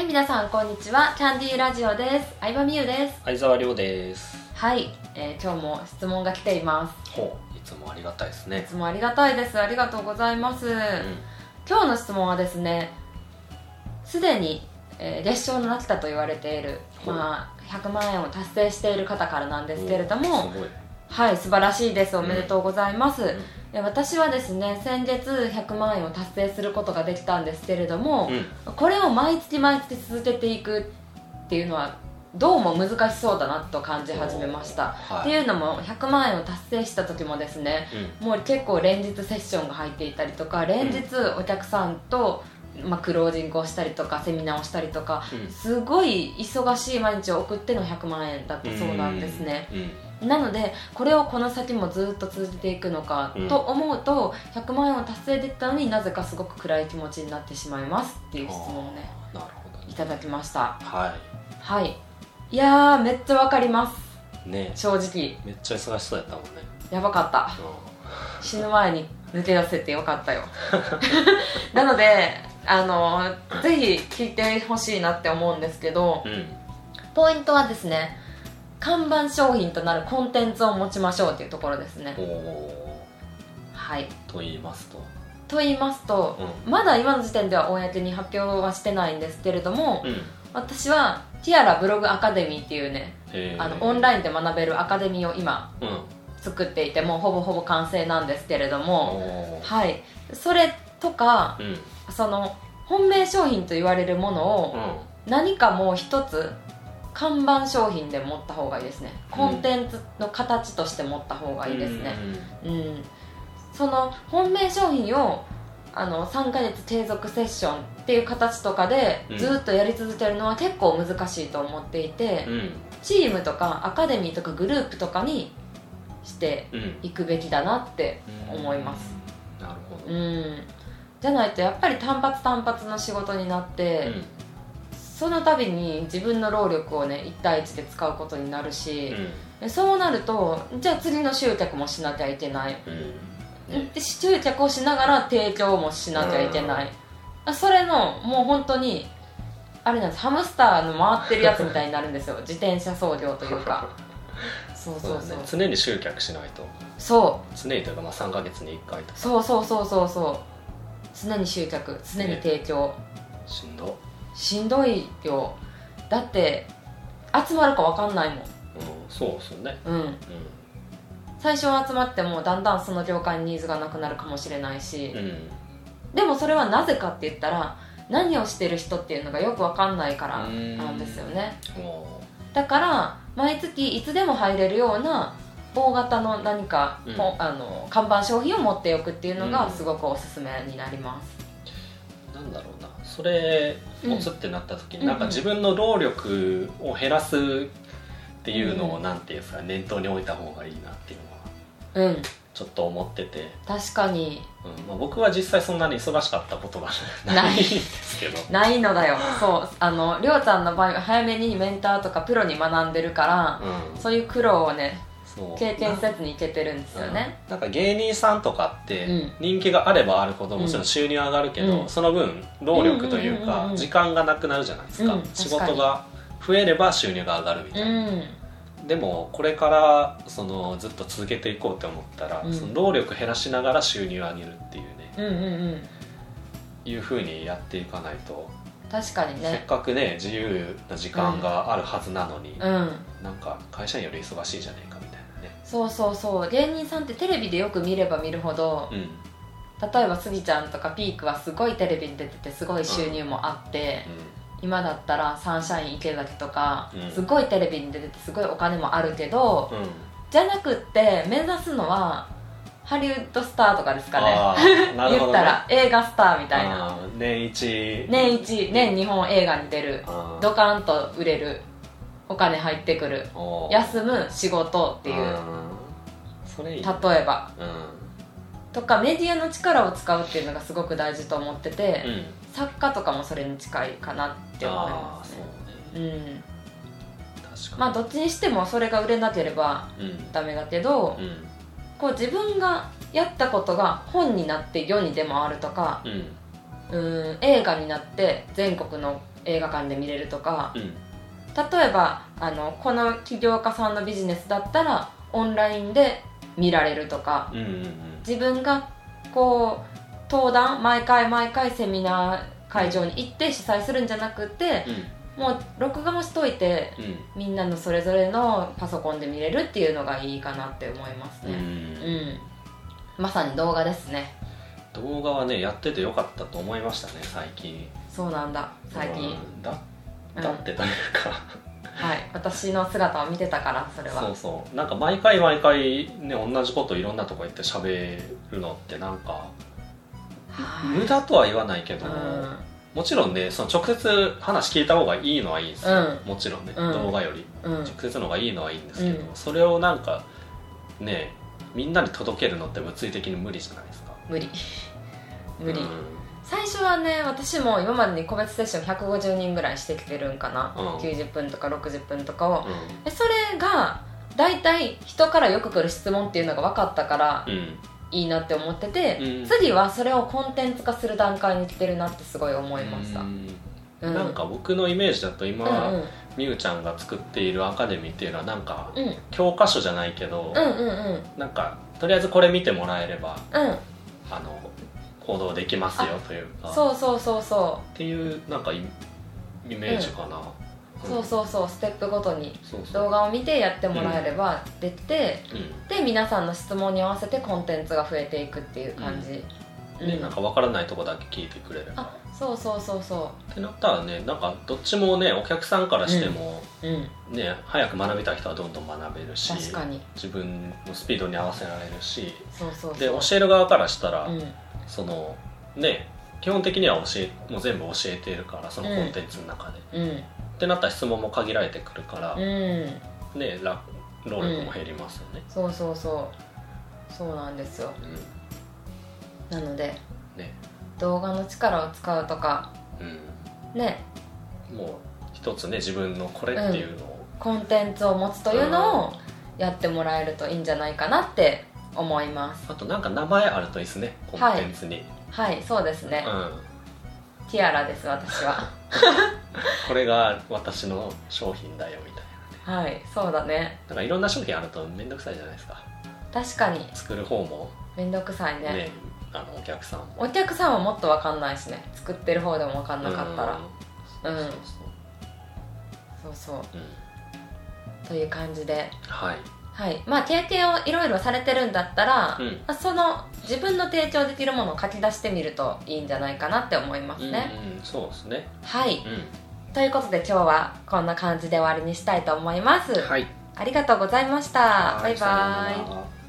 はい皆さんこんにちは。キャンディーラジオです。相葉美優です。相沢亮です。はい、えー今日も質問が来ています。ほう。いつもありがたいですいねつもありがたいです。ありがとうございます、うん。今日の質問はですねすでに、えー月賞の秋田と言われている、まあ、100万円を達成している方からなんですけれどもはい素晴らしいです。おめでとうございます、ん。え私はですね先月100万円を達成することができたんですけれども、うん。これを毎月毎月続けていくっていうのはどうも難しそうだなと感じ始めました、はい。っていうのも100万円を達成した時もですねもう結構連日セッションが入っていたりとか連日お客さんと、まあ、クロージングをしたりとかセミナーをしたりとかうん。すごい忙しい毎日を送っての100万円だったそうなんですね、うんなのでこれをこの先もずっと続けていくのかうん。と思うと100万円を達成できたのになぜかすごく暗い気持ちになってしまいますっていう質問をねなるほどね。いただきました。ははい。いやーめっちゃわかります。いね。正直。めっちゃ忙しそうやったもんね。やばかった。う死ぬ前に抜け出せてよかったよ。なのであのぜひ聞いてほしいなって思うんですけどんうん。ポイントはですね看板商品となるコンテンツを持ちましょうっていうところですね。はい。ーと言いますと。と言いますと、うまだ今の時点では公に発表はしてないんですけれども、うん。私はティアラブログアカデミーっていうねあのオンラインで学べるアカデミーを今うん。作っていてもうほぼほぼ完成なんですけれども、はい。それとかうん。その本命商品と言われるものをうん。何かもう一つ看板商品で持った方がいいですね。コンテンツの形として持った方がいいですね、うん、その本命商品をあの3ヶ月継続セッションっていう形とかでうん。ずっとやり続けるのは結構難しいと思っていて、うん。うんチームとかアカデミーとかグループとかにしてうんいくべきだなって思います。なるほど。うん。じゃないとやっぱり単発単発の仕事になって、うんその度に自分の労力をね1対1で使うことになるし、うん。そうなるとじゃあ次の集客もしなきゃいけない。うん。で集客をしながら提供もしなきゃいけない、あそれのもう本当にあれなんですハムスターの回ってるやつみたいになるんですよ。自転車操業というか。そうそそう。うそうだね。常に集客しないと。そう。常にというかまあ3ヶ月に1回とか。そうそうそうそうそう。常に集客。常に提供、しんどしんどいよ。だって集まるか分かんないもん。うんそうですよね。うん。う最初は集まってもだんだんその業界にニーズがなくなるかもしれないし、んうん。でもそれはなぜかって言ったら何をしてる人っていうのがよく分かんないからなんですよね。おだから毎月いつでも入れるような大型の何か、うん。ほあの看板商品を持っておくっていうのうん。がすごくおすすめになります、ーなんだろうなそれうん持つってなった時に、うん。なんか自分の労力を減らすっていうのをなんていうんですか念頭に置いた方がいいなっていうのはうん。ちょっと思ってて、確かに。うん。まあ、僕は実際そんなに忙しかったことがなないいんですけど。ないのだよ。そう。あのりょうちゃんの場合は早めにメンターとかプロに学んでるから、うん。そういう苦労をね経験せずにいけてるんですよね、うん。なんか芸人さんとかってうん。人気があればあるほどもちろん収入上がるけど、うん。その分労力というか時間がなくなるじゃないですか、うん仕事が増えれば収入が上がるみたいな、うん。でもこれからそのずっと続けていこうって思ったら、うん。その労力減らしながら収入を上げるっていうねうんうんうん。いうふうにやっていかないと、確かにせっねかくね自由な時間があるはずなのに、うん。なんか会社員より忙しいじゃねえかみね。そうそうそう。芸人さんってテレビでよく見れば見るほどうん。例えばスギちゃんとかピークはすごいテレビに出ててすごい収入もあって、今だったらサンシャイン池崎とか、うん。すごいテレビに出ててすごいお金もあるけど、うん。うんじゃなくって目指すのはハリウッドスターとかですかね。言ったら映画スターみたいな。年一。年一年日本映画に出る。ドカンと売れるお金入ってくる。休む仕事っていう。例えば。うん。とかメディアの力を使うっていうのがすごく大事と思ってて、うん。作家とかもそれに近いかなって思いますね。ね。うん。まあどっちにしてもそれが売れなければうん。ダメだけど、うん。こう自分がやったことが本になって世に出回るとかうん。ん映画になって全国の映画館で見れるとかうん例えばあのこの起業家さんのビジネスだったらオンラインで見られるとかうんうんうん。自分がこう登壇毎回毎回セミナー会場に行って主催するんじゃなくてもう録画もしといてうん。みんなのそれぞれのパソコンで見れるっていうのがいいかなって思いますうん。うねうん。んまさに動画ですね。動画はねやっててよかったと思いましたね最近。そうなんだ最近。うん。だうんだってというか、はい私の姿を見てたからそれは。そうそう。なんか毎回毎回ね同じこといろんなとこ行って喋るのってなんかはい。無駄とは言わないけど、うん。もちろんねその直接話聞いた方がいいのはいいですよ、うん。もちろんね、うん。動画より。うん。直接の方がいいのはいいんですけど、うん。それをなんかねみんなに届けるのって物理的に無理じゃないですか。無理。無理、うん最初はね私も今までに個別セッション150人ぐらいしてきてるんかな、うん。90分とか60分とかを。うでそれが大体人からよく来る質問っていうのが分かったからいいなって思ってて、うん。次はそれをコンテンツ化する段階に来てるなってすごい思いました、ん。なんか僕のイメージだと今、うんうん。みゆちゃんが作っているアカデミーっていうのはなんかうん。教科書じゃないけど、うんうんうん。なんかとりあえずこれ見てもらえればうん。あの行動できますよというか。そうそうそうそっていうなんかイイメージかな、うそうそうそうステップごとに。動画を見てやってもらえれば出て、うん。で皆さんの質問に合わせてコンテンツが増えていくっていう感じ、でなんか分からないとこだけ聞いてくれれば。あそうそうそうそってなったらねなんかどっちもねお客さんからしても、ううん。ね早く学びたい人はどんどん学べるし確かに。自分のスピードに合わせられるしそうそうそう。で教える側からしたら、うんそのね基本的には教えもう全部教えているからそのコンテンツの中で、うん。ってなったら質問も限られてくるから、うん。ねら労力も減りますよね、そうそうそう。そうなんですよ。うん。なのでね。動画の力を使うとかうん。ね。もう一つね自分のこれっていうのを、コンテンツを持つというのをやってもらえるといいんじゃないかなって思います。あとなんか名前あるといいですね。コンテンツに、はい。そうですね、うん。ティアラです私は。これが私の商品だよみたいなね。はいそうだね。なんかいろんな商品あると面倒くさいじゃないですか。確かに。作る方も。めんどくさいね。ねあのお客さんも。お客さんはもっと分かんないしね。作ってる方でも分かんなかったら。うん。そうそう、うん、という感じで。はいはい。まあ経験をいろいろされてるんだったら、うん。まあその自分の提供できるものを書き出してみるといいんじゃないかなって思いますね、うんうん、そうですね。はい。うん。ということで今日はこんな感じで終わりにしたいと思います、はいありがとうございましたバイバイ